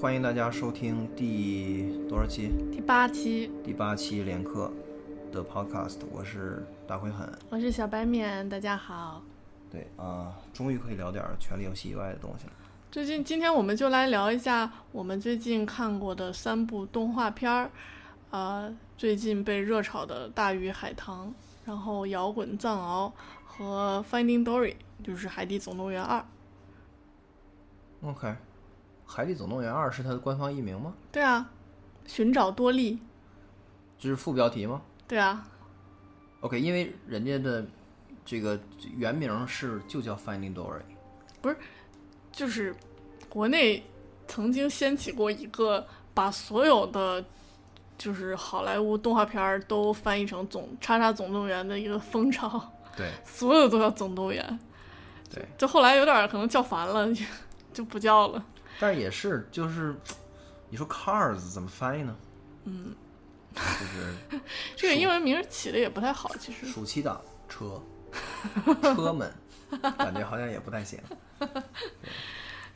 欢迎大家收听第多少期？第八期，第八期连课的 Podcast，我是大灰狠。我是小白面，大家好。对啊、终于可以聊点儿《权力游戏》以外的东西了。最近今天我们就来聊一下我们最近看过的三部动画片儿，呃，最近被热炒的《大鱼海棠》，然后《摇滚藏獒》和《Finding Dory》，就是《海底总动员二》。OK，《海底总动员二》是它的官方译名吗？对啊，寻找多利。这是副标题吗对啊，？OK，因为人家的这个原名是就叫 Finding Dory 不是。就是国内曾经掀起过一个把所有的就是好莱坞动画片儿都翻译成总叉叉总动员的一个风潮，对所有都叫总动员。对，就后来有点可能叫烦了，就不叫了。但是也是就是，你说 Cars 怎么翻译呢？嗯，就是 这个英文名儿起的也不太好，其实。暑期档车 车们，感觉好像也不太行。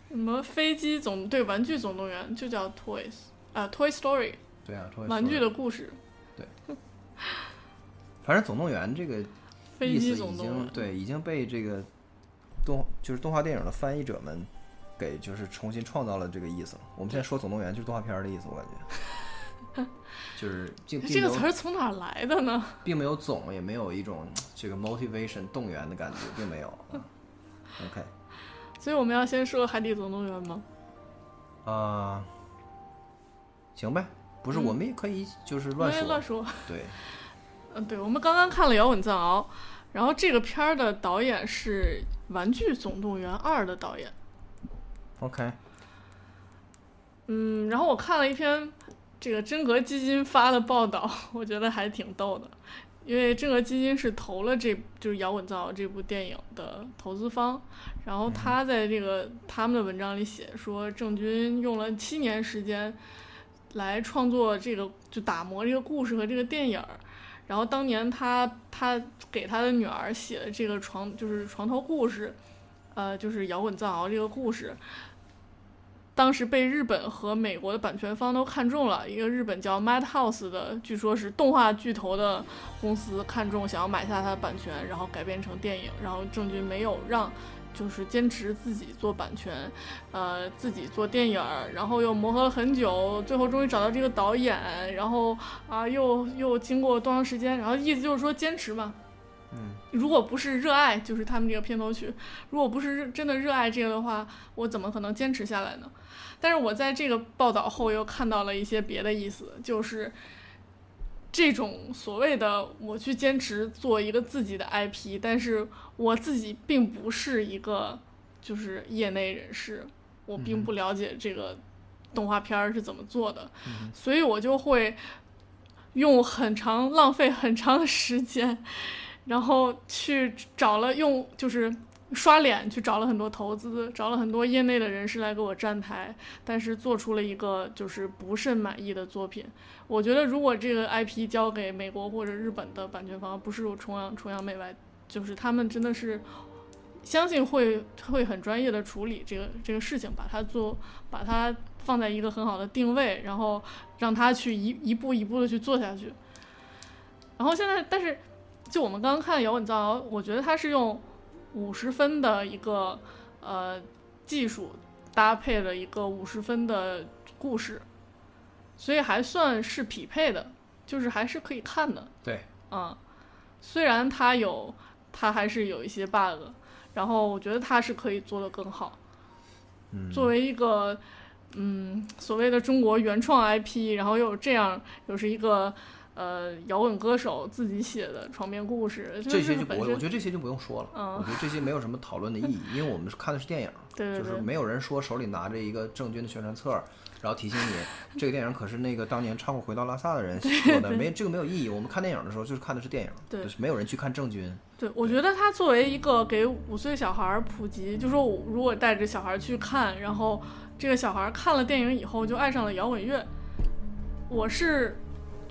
什么飞机总对玩具总动员就叫 Toys 啊、Toy Story 对啊，Toy 玩具的故事，对反正总动员这个飞机意思已总动员。经对已经被这个动就是动画电影的翻译者们给就是重新创造了这个意思了。我们现在说总动员就是动画片的意思，我感觉 就是这个词儿从哪儿来的呢？并没有总，也没有一种这个 motivation 动员的感觉，并没有。啊 OK 所以我们要先说《海底总动员》吗？啊、行呗，不是，我们也可以就是乱说，没乱说。对，嗯，对，我们刚刚看了《摇滚藏獒》，然后这个片儿的导演是《玩具总动员二》的导演。OK，嗯，然后我看了一篇这个真格基金发的报道，我觉得还挺逗的，因为真格基金是投了这就是《摇滚藏獒》这部电影的投资方，然后他在这个他们的文章里写说，郑钧用了七年时间来创作这个就打磨这个故事和这个电影儿。然后当年他他给他的女儿写的这个床就是床头故事，呃，就是摇滚藏獒这个故事，当时被日本和美国的版权方都看中了，一个日本叫 Madhouse 的，据说是动画巨头的公司看中，想要买下它的版权，然后改编成电影。然后郑钧没有让，就是坚持自己做版权，呃，自己做电影，然后又磨合了很久，最后终于找到这个导演，然后啊，又又经过多长时间，然后意思就是说坚持嘛。嗯，如果不是热爱，就是他们这个片头曲，如果不是热真的热爱这个的话，我怎么可能坚持下来呢？但是我在这个报道后又看到了一些别的意思，就是这种所谓的我去坚持做一个自己的 IP，但是我自己并不是一个就是业内人士，我并不了解这个动画片儿是怎么做的，所以我就会用很长浪费很长的时间，然后去找了用就是刷脸去找了很多投资，找了很多业内的人士来给我站台，但是做出了一个就是不甚满意的作品。我觉得如果这个 IP 交给美国或者日本的版权方，不是崇洋崇洋媚外，就是他们真的是相信会会很专业的处理这个这个事情，把它做把它放在一个很好的定位，然后让它去一一步一步的去做下去。然后现在，但是就我们刚刚看《摇滚藏獒》，我觉得它是用五十分的一个呃技术搭配了一个五十分的故事，所以还算是匹配的，就是还是可以看的。对，嗯，虽然它有它还是有一些 bug，然后我觉得它是可以做得更好。嗯，作为一个嗯所谓的中国原创 IP，然后又有这样又是一个呃摇滚歌手自己写的床边故事，这是些就我我觉得这些就不用说了，嗯我觉得这些没有什么讨论的意义，因为我们是看的是电影，就是没有人说手里拿着一个郑钧的宣传册，然后提醒你 这个电影可是那个当年唱过《回到拉萨》的人说的，没这个没有意义。我们看电影的时候就是看的是电影，对就是没有人去看郑钧。对，我觉得他作为一个给五岁小孩普及，就说我如果带着小孩去看，然后这个小孩看了电影以后就爱上了摇滚乐，我是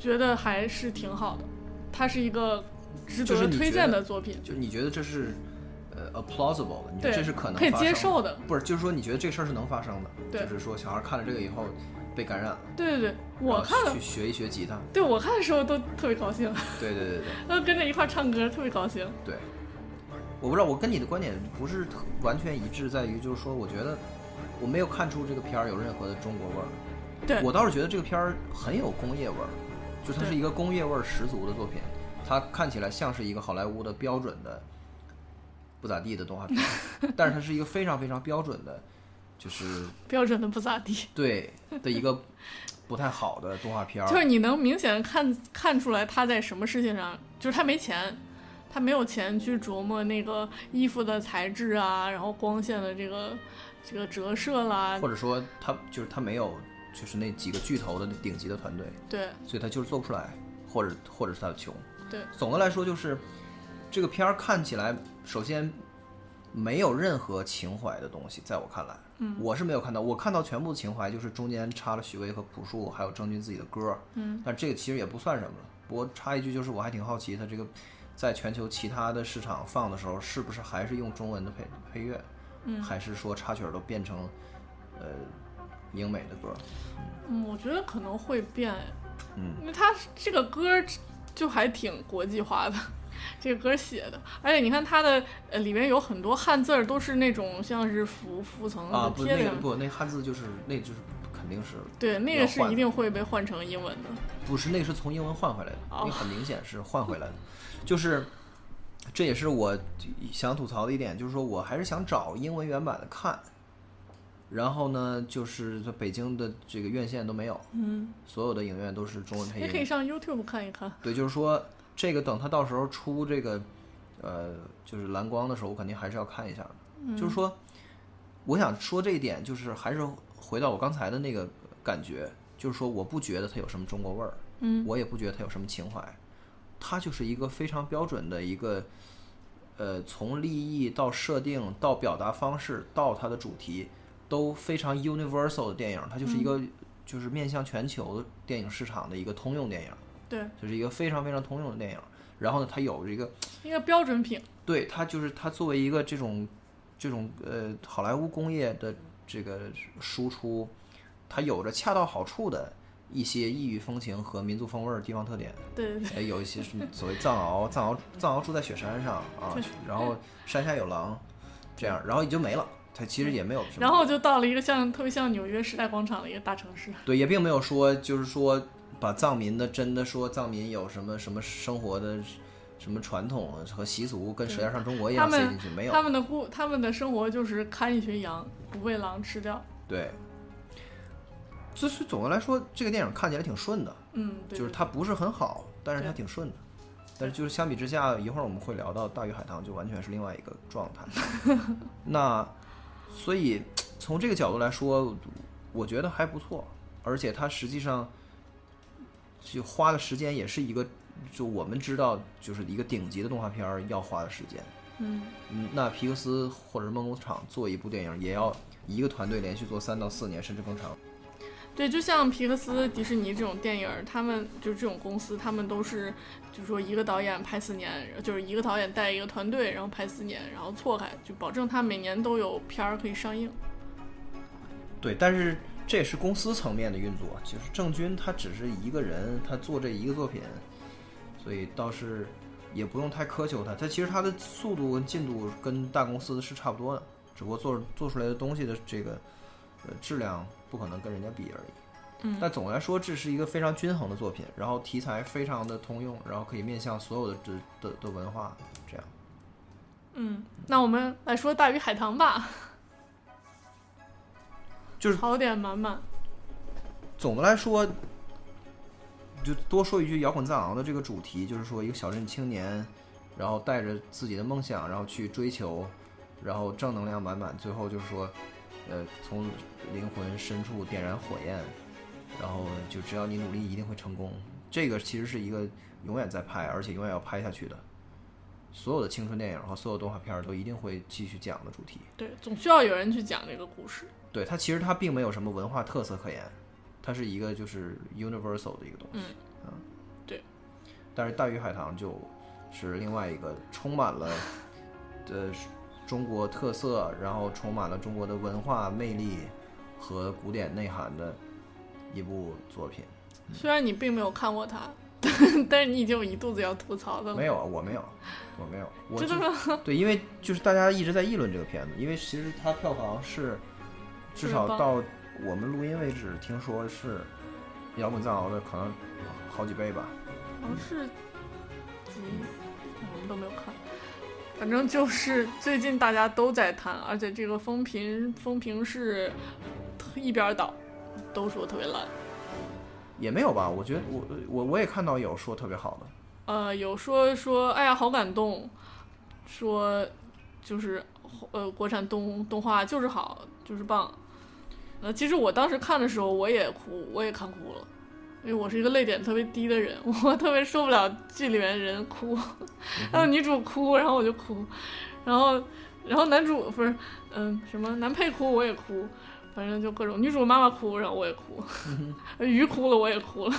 觉得还是挺好的。它是一个值得推荐的作品。就你觉得这是呃 a plausible 的，你觉得这是可能可以接受的不是，就是说你觉得这事儿是能发生的，对就是说小孩看了这个以后被感染了，对对对，我看了去，学一学吉他，对我看的时候都特别高兴，对对对对都 跟着一块儿唱歌，特别高兴。对。我不知道，我跟你的观点不是特完全一致，在于就是说，我觉得我没有看出这个片儿有任何的中国味儿。对，我倒是觉得这个片儿很有工业味儿，就它是一个工业味儿十足的作品，它看起来像是一个好莱坞的标准的不咋地的动画片，但是它是一个非常非常标准的，就是 标准的不咋地，对的一个不太好的动画片儿。就是你能明显地看看出来他在什么事情上，就是他没钱，他没有钱去琢磨那个衣服的材质啊，然后光线的这个这个折射啦，或者说他就是他没有就是那几个巨头的顶级的团队，对所以他就是做不出来，或者或者是他穷。对，总的来说就是这个片儿看起来，首先没有任何情怀的东西，在我看来，嗯，我是没有看到，我看到全部的情怀就是中间插了许巍和朴树还有郑钧自己的歌，嗯，但这个其实也不算什么了。不过插一句，就是我还挺好奇，他这个在全球其他的市场放的时候，是不是还是用中文的配配乐，嗯，还是说插曲儿都变成呃英美的歌？嗯，我觉得可能会变，嗯，因为他这个歌就还挺国际化的，这个歌写的，而且你看它的呃里面有很多汉字儿都是那种像是浮浮层啊，的不，贴的，那个不，那汉字就是那就是肯定是对，那个是一定会被换成英文的。不是，那个是从英文换回来的，哦那个很明显是换回来的，就是这也是我想吐槽的一点，就是说我还是想找英文原版的看，然后呢，就是在北京的这个院线都没有，嗯，所有的影院都是中文配音，也可以上 YouTube 看一看。对，就是说这个等他到时候出这个呃就是蓝光的时候，我肯定还是要看一下。的，嗯。就是说我想说这一点，就是还是回到我刚才的那个感觉，就是说我不觉得它有什么中国味儿。嗯，我也不觉得它有什么情怀，它就是一个非常标准的一个，呃，从立意到设定到表达方式到它的主题都非常 universal 的电影，它就是一个、就是面向全球电影市场的一个通用电影，对，就是一个非常非常通用的电影。然后呢，它有这个一个标准品。对它就是它作为一个这种这种呃好莱坞工业的这个输出，它有着恰到好处的一些异域风情和民族风味地方特点。对对对，哎，有一些什么所谓藏獒，藏獒藏獒住在雪山上啊，然后山下有狼，这样，然后也就没了。它其实也没有什么，然后就到了一个像特别像纽约时代广场的一个大城市。对，也并没有说就是说把藏民的真的说藏民有什么什么生活的什么传统和习俗跟舌尖上中国一样塞进去，没有。他们的故他们的生活就是看一群羊，不被狼吃掉。对，就是总的来说，这个电影看起来挺顺的，嗯，对就是它不是很好，但是它挺顺的。但是就是相比之下，一会儿我们会聊到《大鱼海棠》，就完全是另外一个状态。那所以从这个角度来说，我觉得还不错，而且它实际上就花的时间也是一个，就我们知道就是一个顶级的动画片儿要花的时间。嗯，嗯，那皮克斯或者是梦工厂做一部电影，也要一个团队连续做三到四年，甚至更长。对，就像皮克斯、迪士尼这种电影，他们就是这种公司，他们都是就是说一个导演拍四年，就是一个导演带一个团队，然后拍四年，然后错开，就保证他每年都有片儿可以上映。对，但是这也是公司层面的运作，就是郑钧他只是一个人，他做这一个作品，所以倒是也不用太苛求他。他其实他的速度跟进度跟大公司是差不多的，只不过做做出来的东西的这个呃质量不可能跟人家比而已。嗯但总的来说，这是一个非常均衡的作品，然后题材非常的通用，然后可以面向所有的的的的文化，这样。嗯，那我们来说《大鱼海棠》吧，就是槽点满满。总的来说，就多说一句，摇滚藏獒的这个主题，就是说一个小镇青年，然后带着自己的梦想，然后去追求，然后正能量满满，最后就是说，呃，从灵魂深处点燃火焰，然后就只要你努力，一定会成功。这个其实是一个永远在拍，而且永远要拍下去的。所有的青春电影和所有动画片儿都一定会继续讲的主题。对，总需要有人去讲这个故事。对它其实它并没有什么文化特色可言，它是一个就是 universal 的一个东西。嗯对。但是大鱼海棠就是另外一个充满了 呃中国特色，然后充满了中国的文化魅力和古典内涵的一部作品。虽然你并没有看过它，但是你已经有一肚子要吐槽的了。没有，我没有，我没有，我真的吗？对，因为就是大家一直在议论这个片子，因为其实它票房是至少到我们录音为止，听说是摇滚藏獒的可能好几倍吧。好像是几，我们都没有看。反正就是最近大家都在谈，而且这个风评风评是一边倒，都说特别烂。也没有吧，我觉得我我我也看到有说特别好的，呃，有说说，哎呀，好感动，说就是呃，国产动动画就是好，就是棒。呃，其实我当时看的时候，我也哭，我也看哭了，因为我是一个泪点特别低的人，我特别受不了剧里面人哭，然后女主哭，然后我就哭，然后然后男主不是，嗯，什么男配哭我也哭，反正就各种女主妈妈哭，然后我也哭，鱼哭了我也哭了。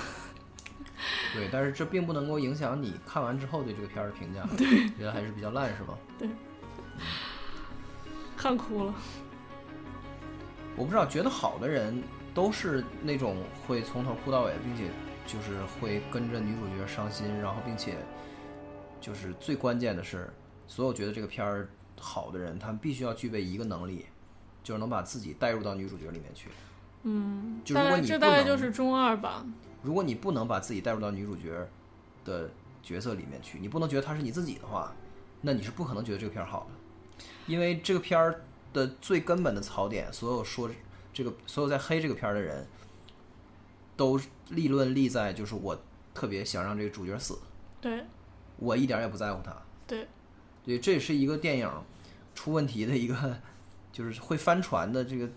对，但是这并不能够影响你看完之后对这个片儿的评价，对，觉得还是比较烂是吧？对？看哭了，我不知道，觉得好的人都是那种会从头哭到尾，并且就是会跟着女主角伤心，然后并且就是最关键的是，所有觉得这个片儿好的人，他们必须要具备一个能力，就是能把自己带入到女主角里面去。嗯，就如果你大概就是中二吧。如果你不能把自己带入到女主角的角色里面去，你不能觉得她是你自己的话，那你是不可能觉得这个片儿好的，因为这个片儿的最根本的槽点，所有说这个所有在黑这个片儿的人，都立论立在就是我特别想让这个主角死，对我一点儿也不在乎他。对，对，这也是一个电影出问题的一个，就是会翻船的这个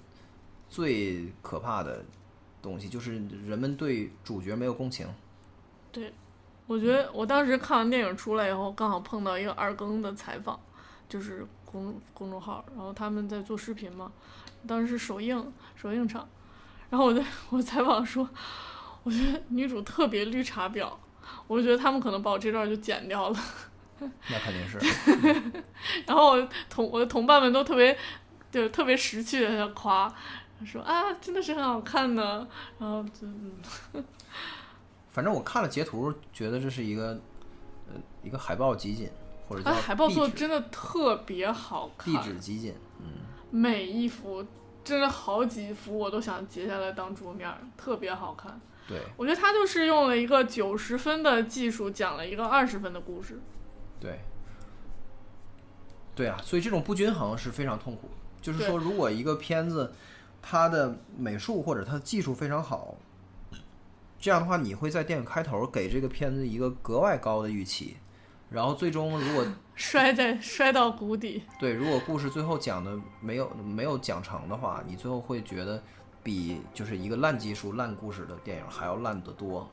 最可怕的东西，就是人们对主角没有共情。对我觉得我当时看完电影出来以后，刚好碰到一个二更的采访，就是公公众号，然后他们在做视频嘛，当时是首映首映场，然后我在 我采访说，我觉得女主特别绿茶婊，我就觉得他们可能把我这段就剪掉了。那肯定是，然后我同我的同伴们都特别，就是特别识趣的在夸，说啊，真的是很好看的。然后就嗯反正我看了截图，觉得这是一个呃一个海报集锦，或者叫啊，海报做的真的特别好看，壁纸集锦，嗯，每一幅真的好几幅我都想截下来当桌面，特别好看。对。我觉得他就是用了一个九十分的技术讲了一个二十分的故事。对，对啊，所以这种不均衡是非常痛苦。就是说，如果一个片子它的美术或者它的技术非常好，这样的话，你会在电影开头给这个片子一个格外高的预期，然后最终如果摔在摔到谷底，对，如果故事最后讲的没有没有讲成的话，你最后会觉得比就是一个烂技术、烂故事的电影还要烂得多，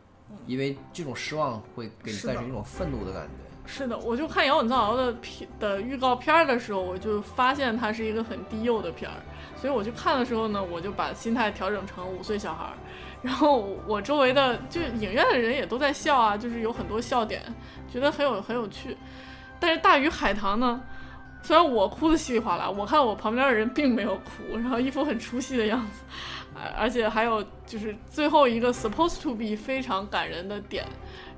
因为这种失望会给你带着一种愤怒的感觉。是的，我就看《摇滚藏獒》的片的预告片儿的时候，我就发现它是一个很低幼的片儿，所以我去看的时候呢，我就把心态调整成五岁小孩儿。然后我周围的就影院的人也都在笑啊，就是有很多笑点，觉得很有很有趣。但是大鱼海棠呢，虽然我哭的稀里哗啦，我看我旁边的人并没有哭，然后一副很出戏的样子，而而且还有就是最后一个 supposed to be 非常感人的点，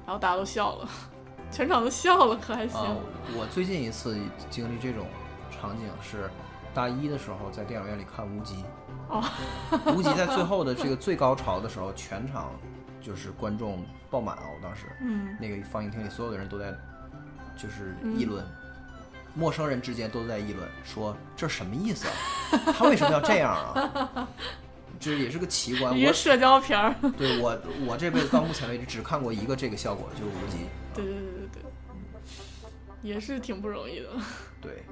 然后大家都笑了，全场都笑了，可还行。啊，我最近一次经历这种场景是大一的时候，在电影院里看《无极》。哦，无极在最后的这个最高潮的时候，全场就是观众爆满啊！我当时嗯，那个放映厅里所有的人都在就是议论，陌生人之间都在议论，说这什么意思啊？他为什么要这样啊？这 也是个奇观。我一个社交片儿。对我我这辈子到目前为止只看过一个这个效果，就是无极。对对对对对，也是挺不容易的。对，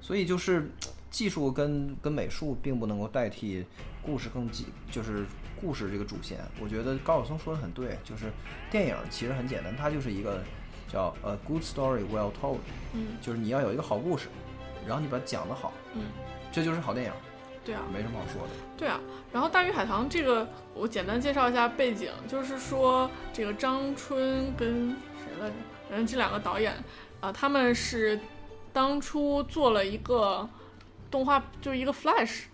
所以就是技术跟跟美术并不能够代替故事更基，就是故事这个主线。我觉得高晓松说的很对，就是电影其实很简单，它就是一个叫呃 good story well told，嗯就是你要有一个好故事，然后你把它讲得好，嗯，这就是好电影，对啊，没什么好说的。对啊。然后《大鱼海棠》这个，我简单介绍一下背景，就是说这个张春跟谁来着？反正这两个导演啊、他们是当初做了一个动画，就一个 Flash，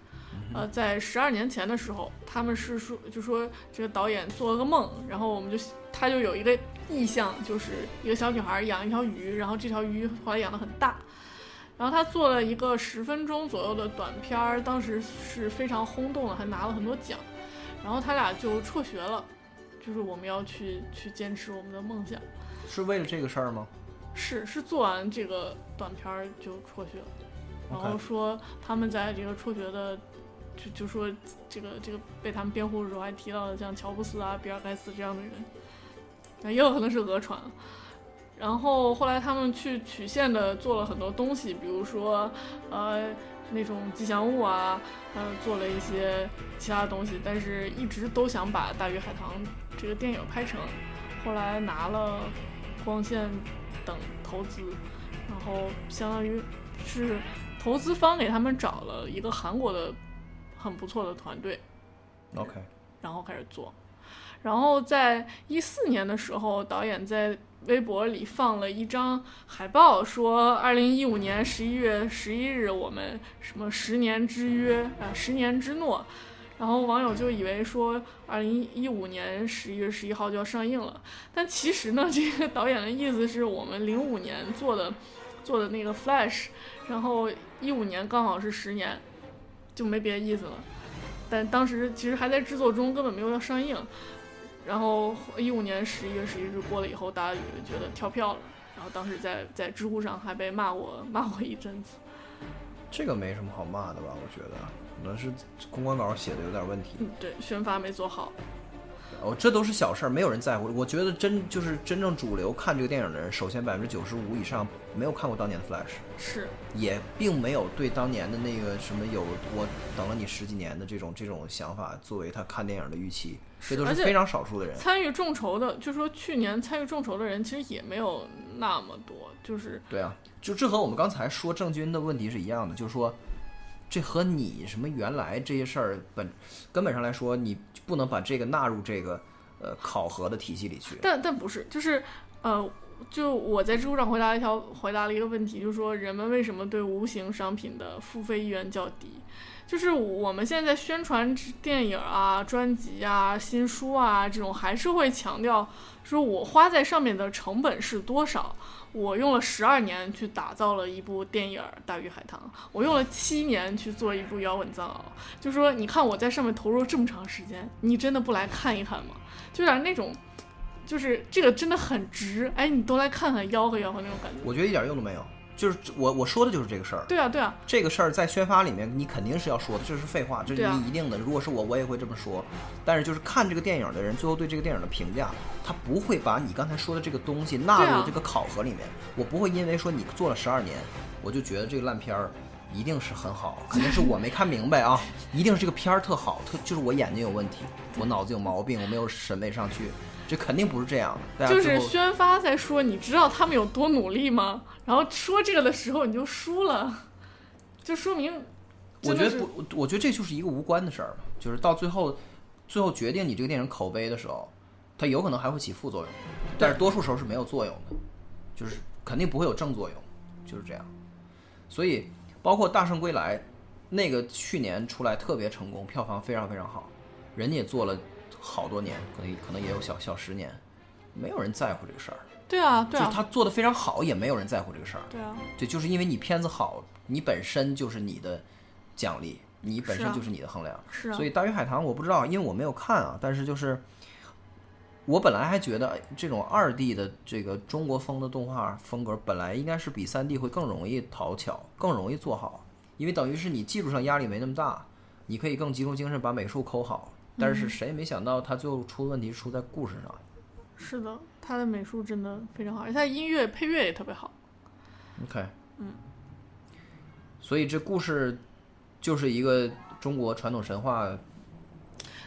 呃，嗯在十二年前的时候，他们是说就说这个导演做了个梦，然后我们就他就有一个意向，就是一个小女孩养一条鱼，然后这条鱼后来养的很大。然后他做了一个十分钟左右的短片儿，当时是非常轰动的，还拿了很多奖。然后他俩就辍学了，就是我们要去去坚持我们的梦想。是为了这个事儿吗？是是做完这个短片儿就辍学了，然后说他们在这个辍学的，就就说这个这个被他们辩护的时候还提到了像乔布斯啊、比尔盖茨这样的人，那，也有可能是讹传。然后后来他们去曲线的做了很多东西，比如说呃那种吉祥物啊，还有做了一些其他的东西，但是一直都想把《大鱼海棠》这个电影拍成，后来拿了光线等投资，然后相当于是投资方给他们找了一个韩国的很不错的团队，OK，然后开始做。然后在一四年的时候，导演在微博里放了一张海报，说二零一五年十一月十一日，我们什么十年之约啊、十年之诺。然后网友就以为说，二零一五年十一月十一号就要上映了，但其实呢，这个导演的意思是我们零五年做的做的那个 Flash，然后一五年刚好是十年，就没别的意思了。但当时其实还在制作中，根本没有要上映。然后一五年十一月十一日过了以后，大家觉得跳票了。然后当时在在知乎上还被骂过骂过一阵子。这个没什么好骂的吧？我觉得可能是公关稿写的有点问题。嗯，对，宣发没做好。哦，这都是小事儿，没有人在乎。我觉得真就是真正主流看这个电影的人，首先百分之九十五以上没有看过当年的 Flash，是，也并没有对当年的那个什么有我等了你十几年的这种这种想法作为他看电影的预期，这都是非常少数的人。参与众筹的，就说去年参与众筹的人其实也没有那么多，就是对啊，就这和我们刚才说郑钧的问题是一样的，就是说，这和你什么原来这些事儿本根本上来说，你不能把这个纳入这个呃考核的体系里去。但但不是，就是呃，就我在知乎上回答一条回答了一个问题，就是说人们为什么对无形商品的付费意愿较低？就是我们现在宣传电影啊、专辑啊、新书啊这种，还是会强调说我花在上面的成本是多少。我用了十二年去打造了一部电影《大鱼海棠》，我用了七年去做一部《摇滚藏獒》。就说你看我在上面投入这么长时间，你真的不来看一看吗？就有点那种，就是这个真的很值，哎，你都来看看，吆喝吆喝那种感觉。我觉得一点用都没有。就是我我说的就是这个事儿，对啊，对啊，这个事儿在宣发里面你肯定是要说的，这是废话，这是你一定的。如果是我，我也会这么说。但是就是看这个电影的人，最后对这个电影的评价，他不会把你刚才说的这个东西纳入这个考核里面。我不会因为说你做了十二年，我就觉得这个烂片儿一定是很好，肯定是我没看明白啊，一定是这个片儿特好，特就是我眼睛有问题，我脑子有毛病，我没有审美上去，这肯定不是这样的。就是宣发在说，你知道他们有多努力吗？然后说这个的时候你就输了，就说明我觉得不，我觉得这就是一个无关的事儿嘛，就是到最后，最后决定你这个电影口碑的时候，它有可能还会起副作用，但是多数时候是没有作用的，就是肯定不会有正作用，就是这样。所以包括《大圣归来》，那个去年出来特别成功，票房非常非常好，人家也做了好多年，可能可能也有小小十年，没有人在乎这个事儿，对啊，对啊，就是他做的非常好，也没有人在乎这个事儿。对啊，对，就是因为你片子好，你本身就是你的奖励，你本身就是你的衡量。是啊，所以《大鱼海棠》我不知道，因为我没有看啊，但是就是我本来还觉得这种二 D 的这个中国风的动画风格，本来应该是比三 D 会更容易讨巧，更容易做好，因为等于是你技术上压力没那么大，你可以更集中精神把美术抠好。但嗯。是谁也没想到，他最后出的问题出在故事上。是的，他的美术真的非常好，而且他的音乐配乐也特别好。OK，嗯，所以这故事就是一个中国传统神话。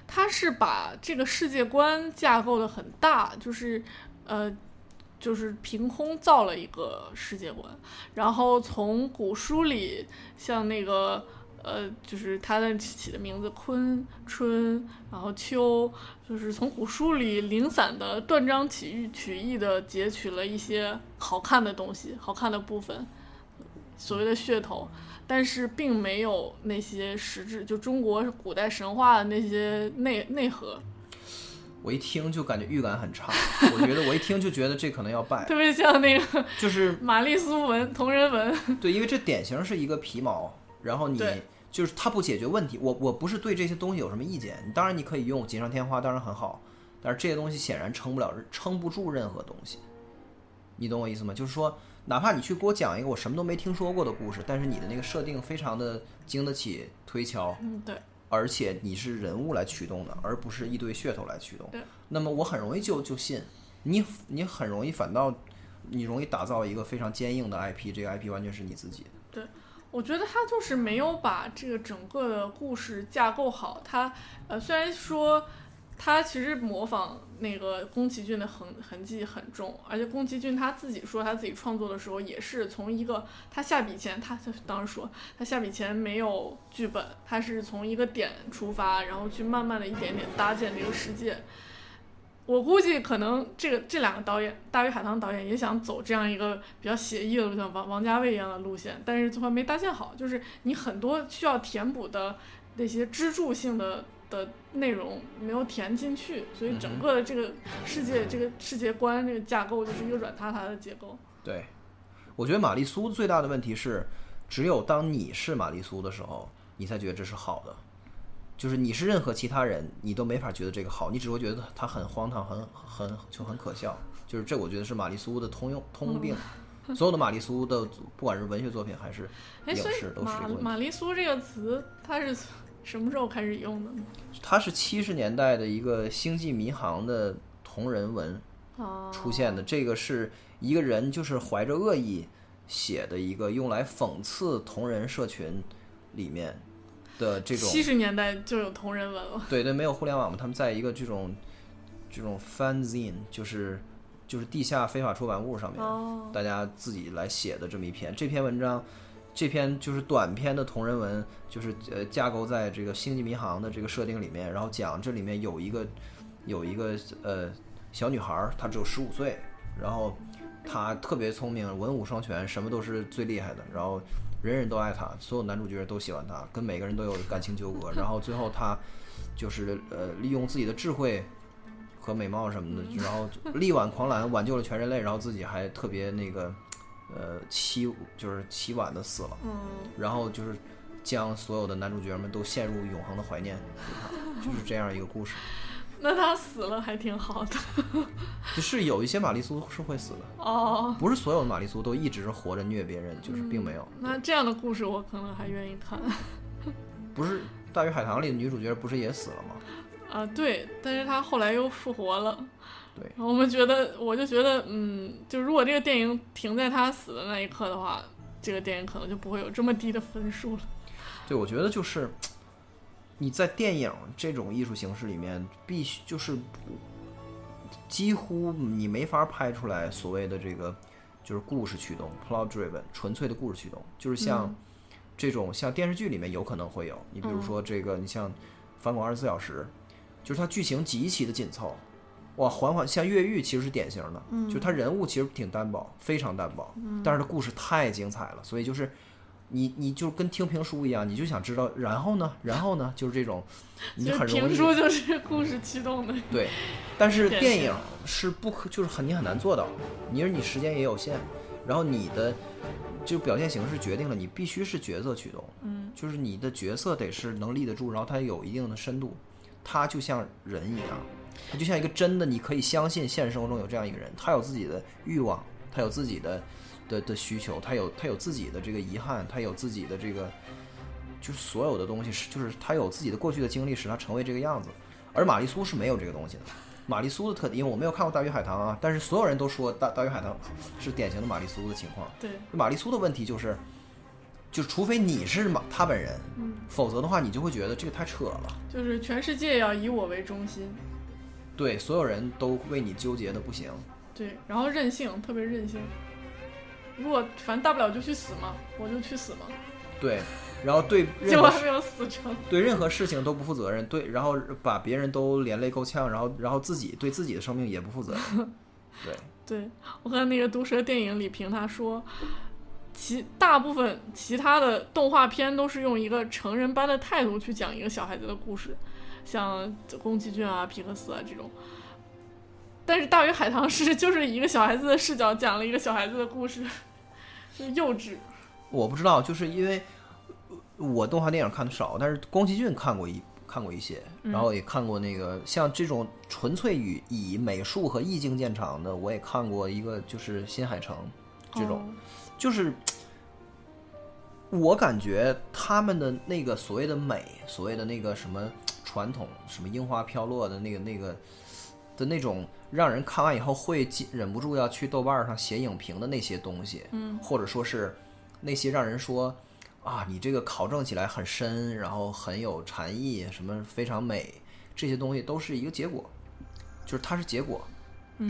他是把这个世界观架构的很大，就是呃，就是凭空造了一个世界观，然后从古书里，像那个呃，就是他的起的名字昆春，然后秋，就是从古书里零散的断章取义取义的截取了一些好看的东西，好看的部分，所谓的噱头，但是并没有那些实质，就中国古代神话的那些内内核。我一听就感觉预感很差，我觉得我一听就觉得这可能要败，特别像那个就是玛丽苏文同人文。对，因为这典型是一个皮毛，然后你就是它不解决问题。我我不是对这些东西有什么意见，当然你可以用锦上添花，当然很好，但是这些东西显然撑不了，撑不住任何东西。你懂我意思吗？就是说，哪怕你去给我讲一个我什么都没听说过的故事，但是你的那个设定非常的经得起推敲，嗯，对，而且你是人物来驱动的，而不是一堆噱头来驱动对。那么我很容易就就信你，你很容易反倒你容易打造一个非常坚硬的 IP，这个 IP 完全是你自己的。我觉得他就是没有把这个整个的故事架构好。他呃，虽然说他其实模仿那个宫崎骏的痕痕迹很重，而且宫崎骏他自己说他自己创作的时候也是从一个他下笔前，他当时说他下笔前没有剧本，他是从一个点出发，然后去慢慢的一点点搭建这个世界。我估计可能这个这两个导演，大鱼海棠导演也想走这样一个比较写意的路线，王王家卫一样的路线，但是最后没搭建好，就是你很多需要填补的那些支柱性的的内容没有填进去，所以整个的这个世界、这个世界观、这个架构就是一个软塌塌的结构。对，我觉得玛丽苏最大的问题是，只有当你是玛丽苏的时候，你才觉得这是好的。就是你是任何其他人，你都没法觉得这个好，你只会觉得它很荒唐，很很就很可笑。就是这，我觉得是玛丽苏的通用通病。所有的玛丽苏的，不管是文学作品还是影视，都是玛丽苏这个词，它是什么时候开始用的呢？它是七十年代的一个星际迷航的同人文啊，出现的。这个是一个人就是怀着恶意写的一个用来讽刺同人社群里面的这种七十年代就有同人文了。对对，没有互联网嘛，他们在一个这种这种 fanzine，就是就是地下非法出版物上面，哦，大家自己来写的这么一篇。这篇文章，这篇就是短篇的同人文，就是呃架构在这个星际迷航的这个设定里面，然后讲这里面有一个有一个呃小女孩儿，她只有十五岁，然后她特别聪明，文武双全，什么都是最厉害的，然后人人都爱他，所有男主角都喜欢他，跟每个人都有感情纠葛，然后最后他就是呃利用自己的智慧和美貌什么的，然后力挽狂澜，挽救了全人类，然后自己还特别那个呃凄就是凄婉的死了，嗯，然后就是将所有的男主角们都陷入永恒的怀念，就是这样一个故事。那他死了还挺好的。就是有一些玛丽苏是会死的，哦，不是所有的玛丽苏都一直活着虐别人，就是并没有。那这样的故事我可能还愿意看。不是《大鱼海棠》里的女主角不是也死了吗？啊，对，但是她后来又复活了。对，我们觉得，我就觉得，嗯，就如果这个电影停在她死的那一刻的话，这个电影可能就不会有这么低的分数了。对，我觉得就是你在电影这种艺术形式里面，必须就是几乎你没法拍出来所谓的这个就是故事驱动 （plot driven） 纯粹的故事驱动，就是像这种像电视剧里面有可能会有，你比如说这个，你像《翻滚二十四小时》，就是它剧情极其的紧凑。哇，缓缓像越狱其实是典型的，就是它人物其实挺单薄，非常单薄，但是它故事太精彩了，所以就是你你就跟听评书一样，你就想知道然后呢，然后呢，就是这种，你就很容易评书就是故事驱动的。对，但是电影是不可，就是很你很难做到，你说你时间也有限，然后你的就表现形式决定了你必须是角色驱动，嗯，就是你的角色得是能立得住，然后它有一定的深度，它就像人一样，它就像一个真的你可以相信现实生活中有这样一个人，他有自己的欲望，他有自己的的的需求，他有他有自己的这个遗憾，他有自己的这个就是所有的东西是就是他有自己的过去的经历使他成为这个样子，而玛丽苏是没有这个东西的。玛丽苏的特点，因为我没有看过《大鱼海棠》啊，但是所有人都说大《大鱼海棠》是典型的玛丽苏的情况。对，玛丽苏的问题就是，就除非你是马他本人，嗯，否则的话，你就会觉得这个太扯了。就是全世界要以我为中心。对，所有人都为你纠结的不行。对，然后任性，特别任性。如果反正大不了就去死嘛，我就去死嘛，对，然后对结果还没有死成。对任何事情都不负责任，对，然后把别人都连累够呛，然后然后自己对自己的生命也不负责任。对，对我看那个毒舌电影里评他说，其大部分其他的动画片都是用一个成人般的态度去讲一个小孩子的故事，像宫崎骏啊、皮克斯啊这种。但是《大鱼海棠》是就是一个小孩子的视角讲了一个小孩子的故事，就是幼稚。我不知道，就是因为我动画电影看的少，但是宫崎骏看过一看过一些，嗯然后也看过那个像这种纯粹以以美术和意境见长的，我也看过一个就是新海诚这种，哦就是我感觉他们的那个所谓的美，所谓的那个什么传统，什么樱花飘落的那个那个的那种，让人看完以后会禁忍不住要去豆瓣上写影评的那些东西，嗯，或者说是那些让人说啊，你这个考证起来很深，然后很有禅意，什么非常美，这些东西都是一个结果，就是它是结果。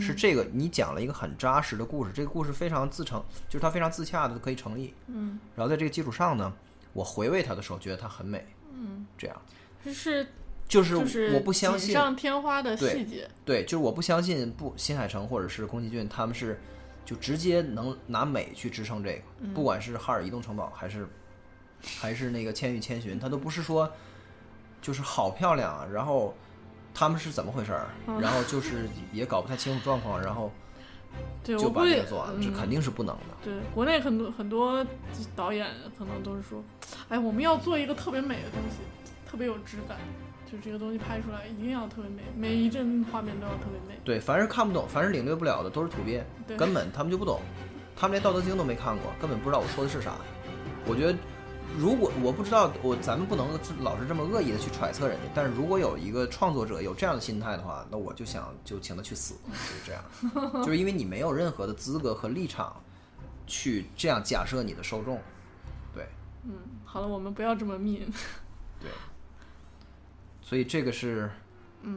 是这个，你讲了一个很扎实的故事，这个故事非常自成，就是它非常自洽的可以成立。嗯，然后在这个基础上呢，我回味它的时候，觉得它很美。嗯，这样是就是就是我不相信，锦上添花的对细节。对，就是我不相信不新海诚或者是宫崎骏他们是就直接能拿美去支撑这个，不管是哈尔移动城堡还是还是那个千与千寻，它都不是说就是好漂亮啊，然后他们是怎么回事儿，然后就是也搞不太清楚状况，然后 对，就把我估计这个做完了，这嗯肯定是不能的。对，国内很多很多导演可能都是说，哎，我们要做一个特别美的东西，特别有质感，就这个东西拍出来一定要特别美，每一帧画面都要特别美。对，凡是看不懂，凡是领略不了的，都是土鳖，根本他们就不懂，他们连《道德经》都没看过，根本不知道我说的是啥。我觉得，如果我不知道，我咱们不能老是这么恶意的去揣测人家，但是如果有一个创作者有这样的心态的话，那我就想就请他去死，就是这样，就是因为你没有任何的资格和立场去这样假设你的受众，对嗯，好了，我们不要这么 mean。对，所以这个是，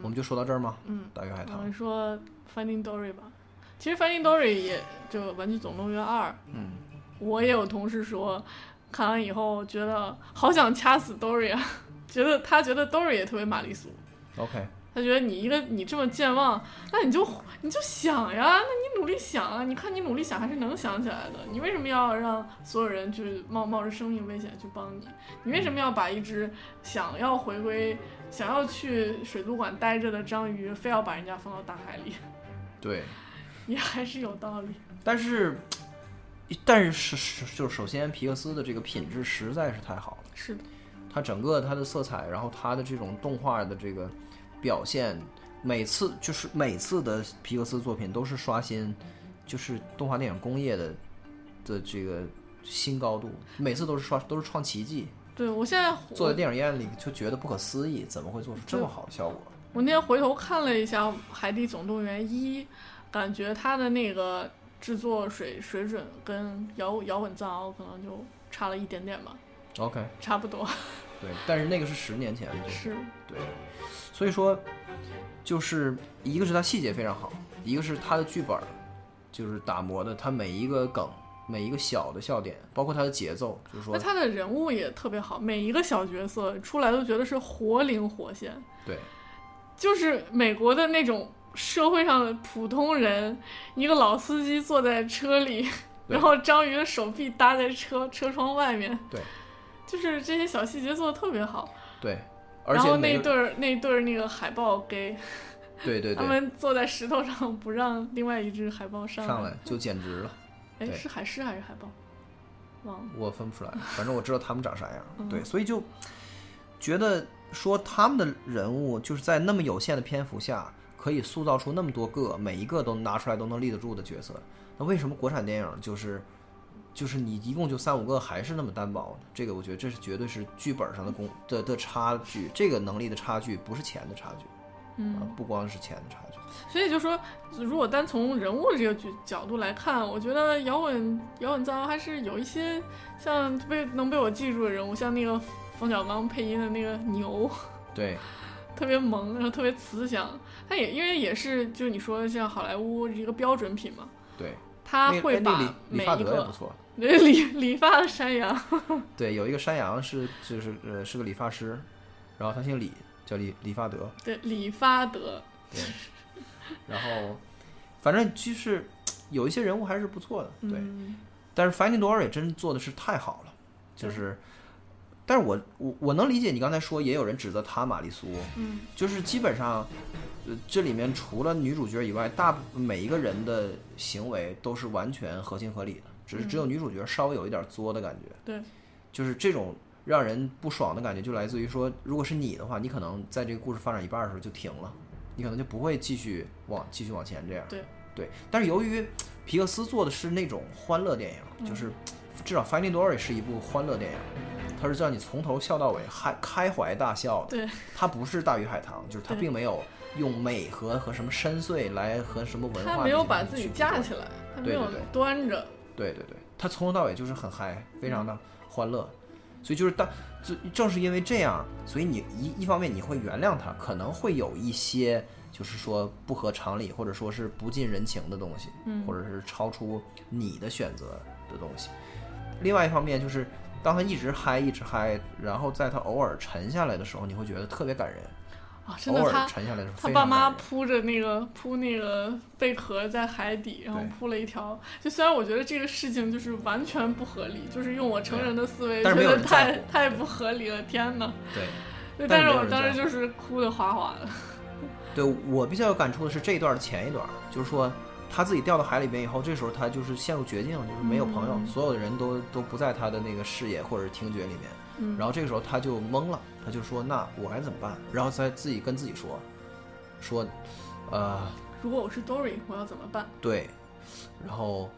我们就说到这儿吗？嗯，大鱼海棠们，说 Finding Dory 吧。其实 Finding Dory 也就《玩具总动员二》，嗯，我也有同事说，看完以后觉得好想掐死 Dory 啊，觉得他觉得 Dory 也特别玛丽苏。OK，他觉得你一个你这么健忘，那你就你就想呀，那你努力想啊，你看你努力想还是能想起来的。你为什么要让所有人去冒冒着生命危险去帮你？你为什么要把一只想要回归、想要去水族馆待着的章鱼，非要把人家放到大海里？对。也还是有道理。但是，但是是是就是首先皮克斯的这个品质实在是太好了，是的，它整个它的色彩，然后它的这种动画的这个表现，每次就是每次的皮克斯作品都是刷新，就是动画电影工业的的这个新高度，每次都是刷都是创奇迹，对我现在坐在电影院里就觉得不可思议，怎么会做出这么好的效果？我那天回头看了一下《海底总动员一》，感觉它的那个制作水水准跟摇摇滚藏獒可能就差了一点点吧，OK，差不多。对，但是那个是十年前，是，对，所以说，就是一个是它细节非常好，一个是它的剧本儿，就是打磨的，它每一个梗，每一个小的笑点，包括它的节奏，就是说，那他的人物也特别好，每一个小角色出来都觉得是活灵活现，对就是美国的那种社会上的普通人，一个老司机坐在车里，然后章鱼的手臂搭在车车窗外面，对就是这些小细节做的特别好。对，而然后那对儿那对儿那个海豹 gay，他对对他，们坐在石头上不让另外一只海豹上上来就简直了，哎，是海狮还是海豹？忘了。我分不出来，反正我知道他们长啥样，嗯对，所以就觉得说他们的人物就是在那么有限的篇幅下，可以塑造出那么多个，每一个都拿出来都能立得住的角色，那为什么国产电影就是？就是你一共就三五个，还是那么单薄？这个我觉得这是绝对是剧本上的功的的差距，这个能力的差距不是钱的差距，嗯啊，不光是钱的差距。所以就说，如果单从人物这个角角度来看，我觉得摇滚摇滚藏獒还是有一些像被能被我记住的人物，像那个冯小刚配音的那个牛，对 特别萌，然后特别慈祥。他也因为也是就是你说的像好莱坞一个标准品嘛，对，他会把理理发德也不错。对理理发的山羊，对，有一个山羊是就是呃是个理发师，然后他姓李，叫李理发德。对理发德，对，然后反正就是有一些人物还是不错的。对，嗯但是 Finding Dory 真做的是太好了，就是，但是我我我能理解你刚才说也有人指责他玛丽苏，嗯，就是基本上，呃，这里面除了女主角以外，大部每一个人的行为都是完全合情合理的，只是只有女主角稍微有一点作的感觉，对，就是这种让人不爽的感觉，就来自于说，如果是你的话，你可能在这个故事发展一半的时候就停了，你可能就不会继续往继续往前这样。对。对，但是由于皮克斯做的是那种欢乐电影，就是至少《Finding Dory》是一部欢乐电影，它是让你从头笑到尾，开开怀大笑的。对，它不是大鱼海棠，就是它并没有用美和和什么深邃来和什么文化他没有把自己架起来，他没有对对对端着，对对对，他从头到尾就是很嗨，非常的欢乐，所以就是当就正是因为这样，所以你一一方面你会原谅他，可能会有一些就是说不合常理或者说是不近人情的东西，嗯或者是超出你的选择的东西。另外一方面就是当他一直嗨一直嗨，然后在他偶尔沉下来的时候，你会觉得特别感人。啊，真的他。他爸妈铺着那个铺那个贝壳在海底，然后铺了一条。就虽然我觉得这个事情就是完全不合理，就是用我成人的思维觉得太太不合理了，天呐！对。对，但是我当时就是哭的哗哗的。对我比较有感触的是这一段的前一段，就是说他自己掉到海里边以后，这时候他就是陷入绝境，就是没有朋友，嗯所有的人都都不在他的那个视野或者听觉里面。嗯，然后这个时候他就懵了，他就说：“那我该怎么办？”然后再自己跟自己说：“说，呃，如果我是 Dory，我要怎么办？对。”然后，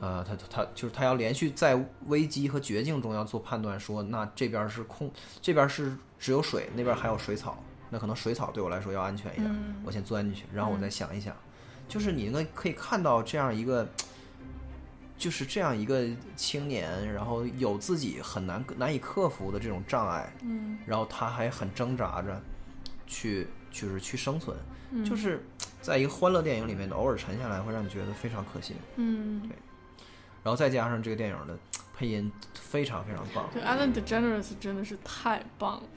呃，他他就是他要连续在危机和绝境中要做判断，说那这边是空，这边是只有水，那边还有水草，那可能水草对我来说要安全一点，嗯我先钻进去，然后我再想一想，就是你能可以看到这样一个。就是这样一个青年，然后有自己很难难以克服的这种障碍，嗯然后他还很挣扎着去就是去生存，嗯就是在一个欢乐电影里面偶尔沉下来，会让你觉得非常可惜。嗯，对然后再加上这个电影的配音非常非常棒，对，Alan DeGeneres 真的是太棒了，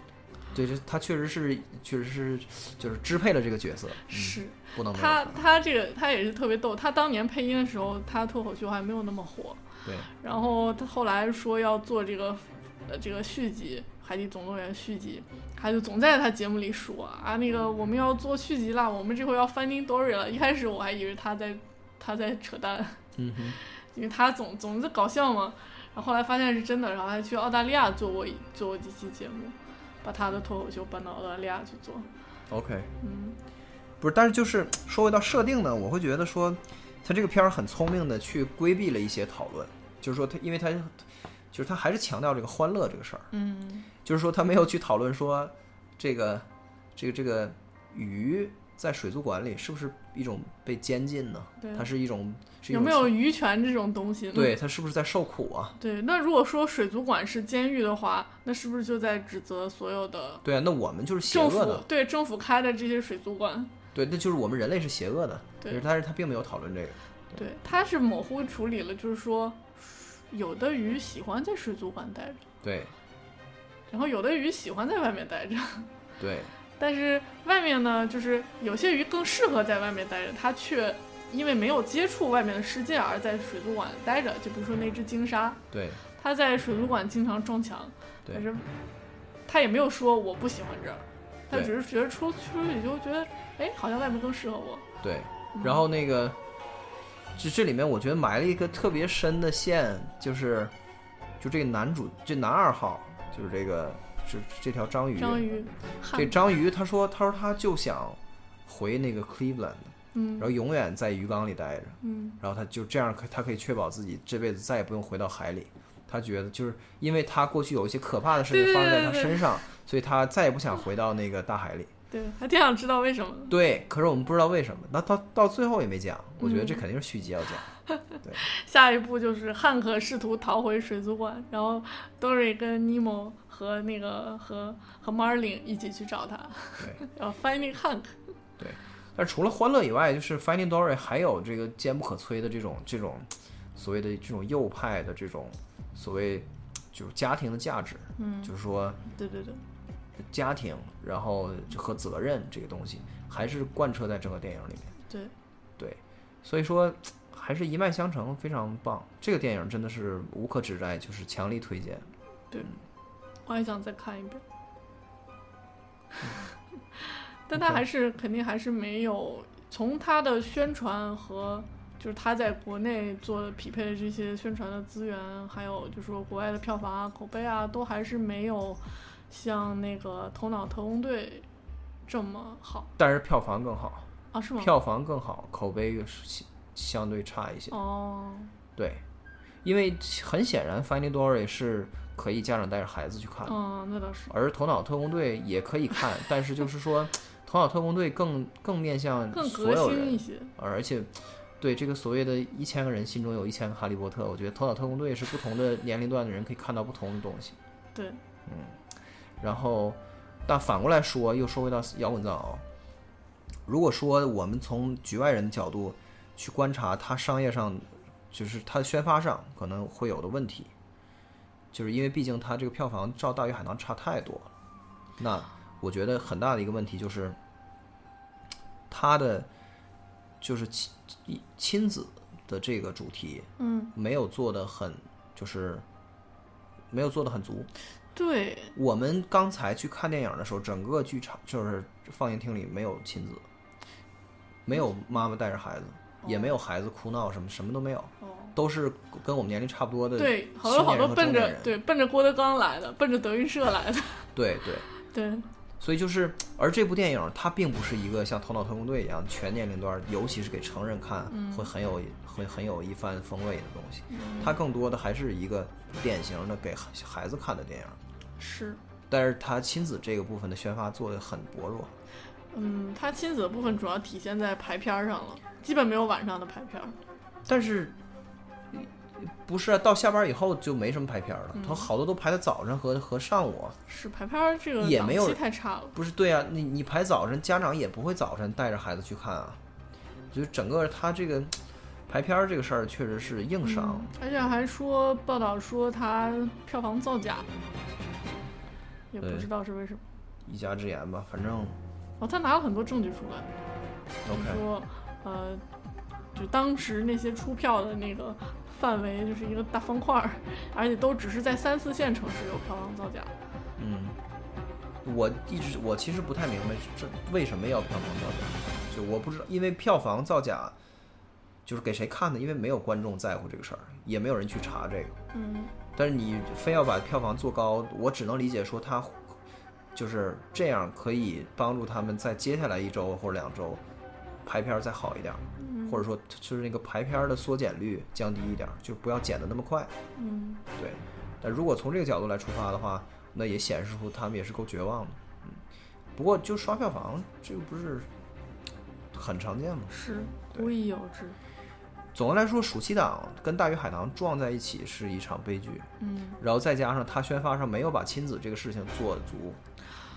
对，这他确实是确实是就是支配了这个角色，嗯、是不能他他这个他也是特别逗，他当年配音的时候，他脱口秀还没有那么火，对然后他后来说要做这个呃这个续集《海底总动员》续集，他就总在他节目里说啊那个我们要做续集了，我们这回要 Finding Dory 了。一开始我还以为他在他在扯淡，嗯哼，因为他总总是搞笑嘛。然后后来发现是真的，然后还去澳大利亚做过做过几期节目，把他的脱口秀搬到澳大利亚去做。，OK，嗯不是，但是就是 说回到设定呢，我会觉得说他这个片儿很聪明的去规避了一些讨论，就是说他因为他就是他还是强调这个欢乐这个事儿。嗯就是说他没有去讨论说这个这个这个鱼在水族馆里是不是一种被监禁呢？对它是一种有没有鱼权这种东西呢？对它是不是在受苦啊？对，那如果说水族馆是监狱的话，那是不是就在指责所有的对啊，那我们就是邪政府恶的，对政府开的这些水族馆？对，那就是我们人类是邪恶的。对但是他并没有讨论这个。对，他是模糊处理了，就是说，有的鱼喜欢在水族馆待着，对然后有的鱼喜欢在外面待着，对 但是外面呢，就是有些鱼更适合在外面待着，它却因为没有接触外面的世界而在水族馆待着。就比如说那只鲸鲨，对它在水族馆经常撞墙，但是它也没有说我不喜欢这儿，它只是觉得出出去就觉得，哎，好像外面更适合我。对，嗯然后那个这这里面我觉得埋了一个特别深的线，就是就这个男主这男二号就是这个这这条章鱼，章鱼，这，章鱼他说他说他就想回那个 Cleveland，然嗯后永远在鱼缸里待着，嗯然后他就这样可他可以确保自己这辈子再也不用回到海里。他觉得就是因为他过去有一些可怕的事情发生在他对对身上，所以他再也不想回到那个大海里。对，还挺想知道为什么。对，可是我们不知道为什么，那到到最后也没讲。我觉得这嗯肯定是续集要讲。对 下一步就是汉克试图逃回水族馆，然后 Dory 跟尼莫和那个和和 Marlin 一起去找他，对，然后 Finding Hank。但除了欢乐以外，就是 Finding Dory 还有这个坚不可摧的这种这种所谓的这种右派的这种所谓就是家庭的价值，嗯，就是说对对对，家庭，然后和责任这个东西还是贯彻在整个电影里面。对，对，所以说还是一脉相承，非常棒。这个电影真的是无可指摘，就是强力推荐。对我还想再看一遍，但他还是肯定还是没有从他的宣传和就是他在国内做的匹配的这些宣传的资源，还有就是说国外的票房啊、口碑啊，都还是没有像那个《头脑特工队》这么好但是票房更好，啊？是吗？票房更好，口碑是相对差一些。哦，对，因为很显然，《Finding Dory》是可以家长带着孩子去看的，嗯，那倒是而《头脑特工队》也可以看，但是就是说，《头脑特工队更》更面向更所有人一，些。而且对这个所谓的一千个人心中有一千个哈利波特，我觉得《头脑特工队》是不同的年龄段的人可以看到不同的东西。对，然后，但反过来说，又说回到摇滚藏獒，如果说我们从局外人的角度去观察它商业上，就是它的宣发上可能会有的问题，就是因为毕竟它这个票房照《大鱼海棠》差太多了。那我觉得很大的一个问题就是，它的就是亲亲子的这个主题嗯，没有做的很，就是没有做的很足。对，我们刚才去看电影的时候，整个剧场就是放映厅里没有亲子，没有妈妈带着孩子，也没有孩子哭闹什么，什么都没有，哦，都是跟我们年龄差不多的对，好多好多奔着对奔着郭德纲来的，奔着德云社来的，对 对，对，所以就是，而这部电影它并不是一个像《头脑特工队》一样全年龄段，尤其是给成人看会很有会很有一番风味的东西，它更多的还是一个典型的给孩孩子看的电影，是。但是他亲子这个部分的宣发做的很薄弱。嗯，他亲子的部分主要体现在排片儿上了，基本没有晚上的排片儿。但是不是啊？到下班以后就没什么排片了，嗯他好多都排在早上和和上午啊。是排片儿这个档也没有期太差了。不是对啊，你你排早晨，家长也不会早晨带着孩子去看啊。就是整个他这个排片儿这个事儿，确实是硬伤。嗯而且还说报道说他票房造假，也不知道是为什么。一家之言吧，反正哦，他拿了很多证据出来，比 OK 如说，呃，就当时那些出票的那个范围就是一个大方块儿，而且都只是在三四线城市有票房造假。嗯，我一直我其实不太明白这为什么要票房造假，就我不知道，因为票房造假就是给谁看的？因为没有观众在乎这个事儿，也没有人去查这个。嗯，但是你非要把票房做高，我只能理解说他就是这样可以帮助他们在接下来一周或者两周排片儿再好一点儿，或者说就是那个排片儿的缩减率降低一点儿，就不要减得那么快。嗯，对，但如果从这个角度来出发的话，那也显示出他们也是够绝望的。嗯，不过就刷票房这个不是很常见吗？是对无以有之。总的来说，暑期档跟大鱼海棠撞在一起是一场悲剧。嗯，然后再加上他宣发上没有把亲子这个事情做足，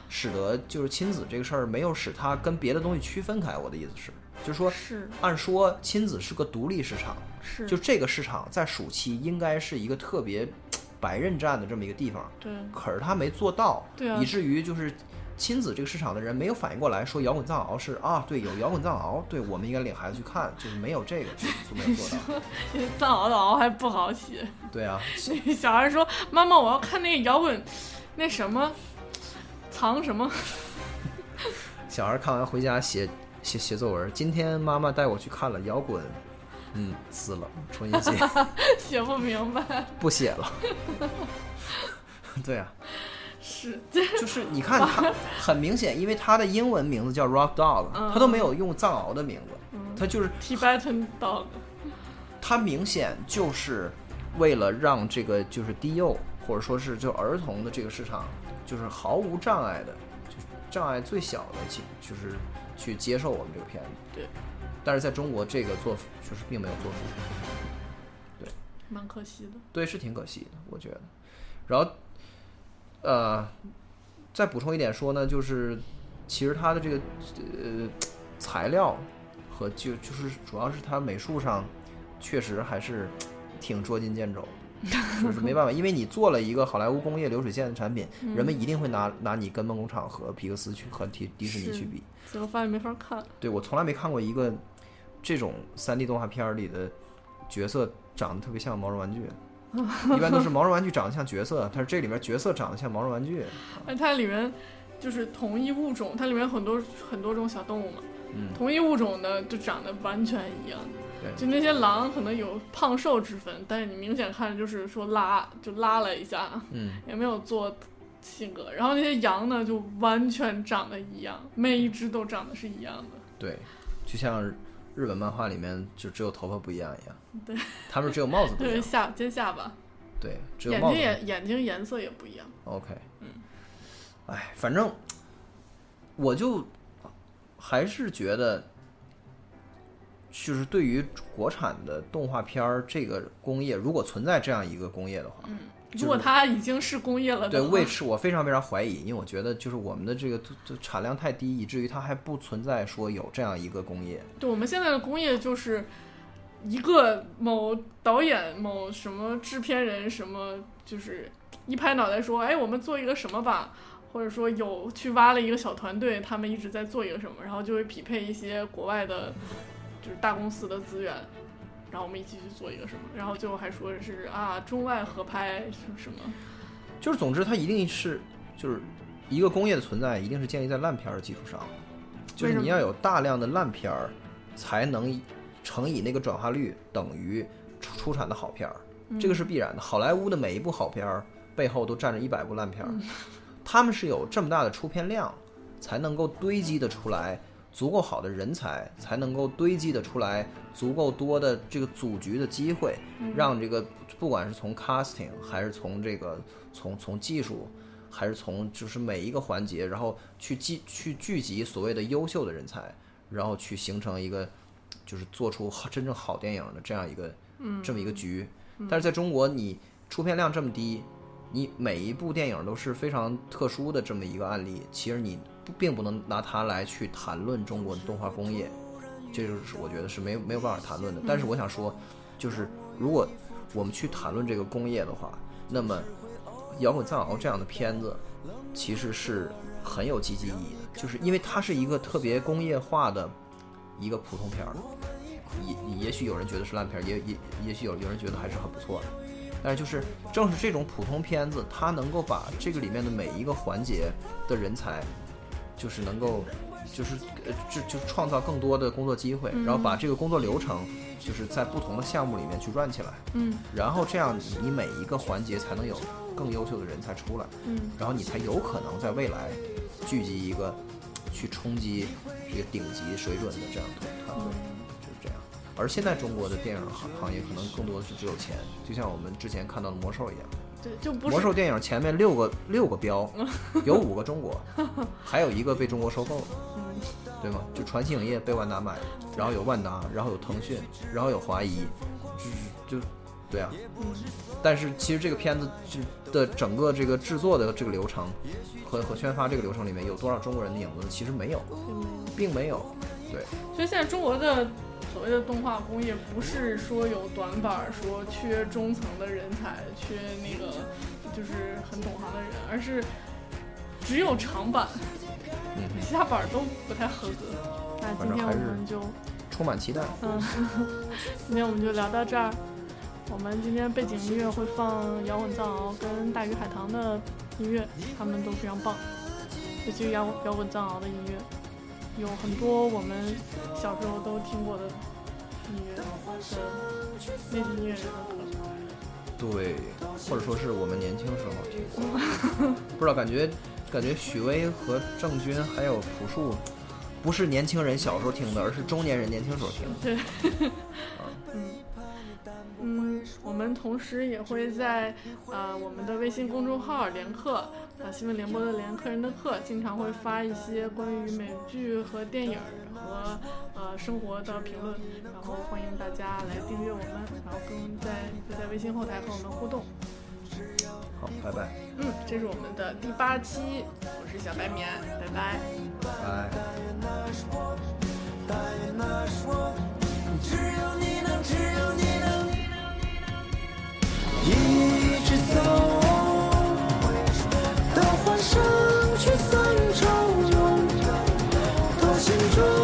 使得就是亲子这个事儿没有使它跟别的东西区分开。我的意思是，就是说，是按说亲子是个独立市场，是，就这个市场在暑期应该是一个特别白刃战的这么一个地方，对可是他没做到，对啊以至于就是。亲子这个市场的人没有反应过来，说摇滚藏獒是啊，对，有摇滚藏獒，对，我们应该领孩子去看，就是没有这个，就没有做到。藏獒的獒还不好写。对啊，那个小孩说：“妈妈，我要看那个摇滚，那什么藏什么。小孩看完回家写写写作文。今天妈妈带我去看了摇滚，嗯，撕了，重新写，” 写不明白。不写了。对啊，是，就是你看他很明显，因为他的英文名字叫 Rock Dog，嗯他都没有用藏獒的名字，他就是 Tibetan dog。他明显就是为了让这个就是低幼或者说是就儿童的这个市场，就是毫无障碍的，就是障碍最小的去就是去接受我们这个片子。对，但是在中国这个做就是并没有做足，蛮可惜的。对，是挺可惜的，我觉得。然后，呃，再补充一点说呢，就是其实它的这个呃材料和就就是主要是它美术上确实还是挺捉襟见肘，就是没办法，因为你做了一个好莱坞工业流水线的产品，人们一定会拿拿你跟梦工厂和皮克斯去和迪迪士尼去比。结果发现没法看。对我从来没看过一个这种三 D 动画片儿里的角色长得特别像毛绒玩具，一般都是毛绒玩具长得像角色，但是这里面角色长得像毛绒玩具。哎，它里面就是同一物种，它里面很多很多种小动物嘛，嗯，同一物种的就长得完全一样。对就那些狼可能有胖瘦之分，但是你明显看就是说拉就拉了一下，嗯，也没有做性格。然后那些羊呢，就完全长得一样，每一只都长得是一样的。对，就像日本漫画里面就只有头发不一样一样。对，他们只有帽子不一对，样。下尖下巴，对，只有帽子。眼睛眼眼睛颜色也不一样。OK，嗯，哎，反正我就还是觉得，就是对于国产的动画片儿这个工业，如果存在这样一个工业的话，如果它已经是工业了对，which 我非常非常怀疑，因为我觉得就是我们的这个这产量太低，以至于它还不存在说有这样一个工业。对，我们现在的工业就是一个某导演、某什么制片人什么，就是一拍脑袋说，哎，我们做一个什么吧，或者说有去挖了一个小团队，他们一直在做一个什么，然后就会匹配一些国外的，就是大公司的资源。然后我们一起去做一个什么，然后最后还说是啊中外合拍什么什么，就是总之，它一定是就是一个工业的存在，一定是建立在烂片儿的基础上，就是你要有大量的烂片儿，才能乘以那个转化率等于出出产的好片儿，这个是必然的。好莱坞的每一部好片儿背后都站着一百部烂片儿，他们是有这么大的出片量，才能够堆积的出来足够好的人才，才能够堆积的出来足够多的这个组局的机会，让这个不管是从 casting 还是从这个从从技术，还是从就是每一个环节，然后去集去聚集所谓的优秀的人才，然后去形成一个就是做出好真正好电影的这样一个这么一个局。但是在中国，你出片量这么低，你每一部电影都是非常特殊的这么一个案例，其实你不并不能拿它来去谈论中国的动画工业，这就是我觉得是没有没有办法谈论的。但是我想说，就是如果我们去谈论这个工业的话，那么《摇滚藏獒》这样的片子其实是很有积极意义的，就是因为它是一个特别工业化的一个普通片儿，也也许有人觉得是烂片，也也也许有有人觉得还是很不错的。但是就是正是这种普通片子，它能够把这个里面的每一个环节的人才，就是能够，就是呃，就就创造更多的工作机会，然后把这个工作流程，就是在不同的项目里面去 run 起来，嗯。然后这样你每一个环节才能有更优秀的人才出来，嗯。然后你才有可能在未来聚集一个去冲击这个顶级水准的这样团团队，就是这样。而现在中国的电影行行业可能更多的是只有钱，就像我们之前看到的魔兽一样。对，就不是魔兽电影前面六个六个标，有五个中国，还有一个被中国收购了，嗯对吗？就传奇影业被万达买，然后有万达，然后有腾讯，然后有华谊，就就对啊。但是其实这个片子就的整个这个制作的这个流程和和宣发这个流程里面有多少中国人的影子？其实没有，并没有。对，所以现在中国的所谓的动画工业，不是说有短板，说缺中层的人才，缺那个就是很懂行的人，而是只有长板，嗯，其他板都不太合格。那今天我们就，充满期待。嗯，今天我们就聊到这儿。我们今天背景音乐会放摇滚藏獒跟大鱼海棠的音乐，他们都非常棒，尤其是摇摇滚藏獒的音乐，有很多我们小时候都听过的音乐的那些音乐人的歌。对，或者说是我们年轻时候听过，不知道感觉感觉许巍和郑钧还有朴树，不是年轻人小时候听的，而是中年人年轻时候听的。对，嗯嗯，我们同时也会在呃我们的微信公众号“连客”啊新闻联播的“连客人的课”，经常会发一些关于美剧和电影和呃生活的评论，然后欢迎大家来订阅我们，然后跟在就在微信后台和我们互动。好，拜拜，嗯，这是我们的第八期，我是小白棉，拜拜。拜。只有你能，只有你能，一直走到幻想去散朝荣，到心中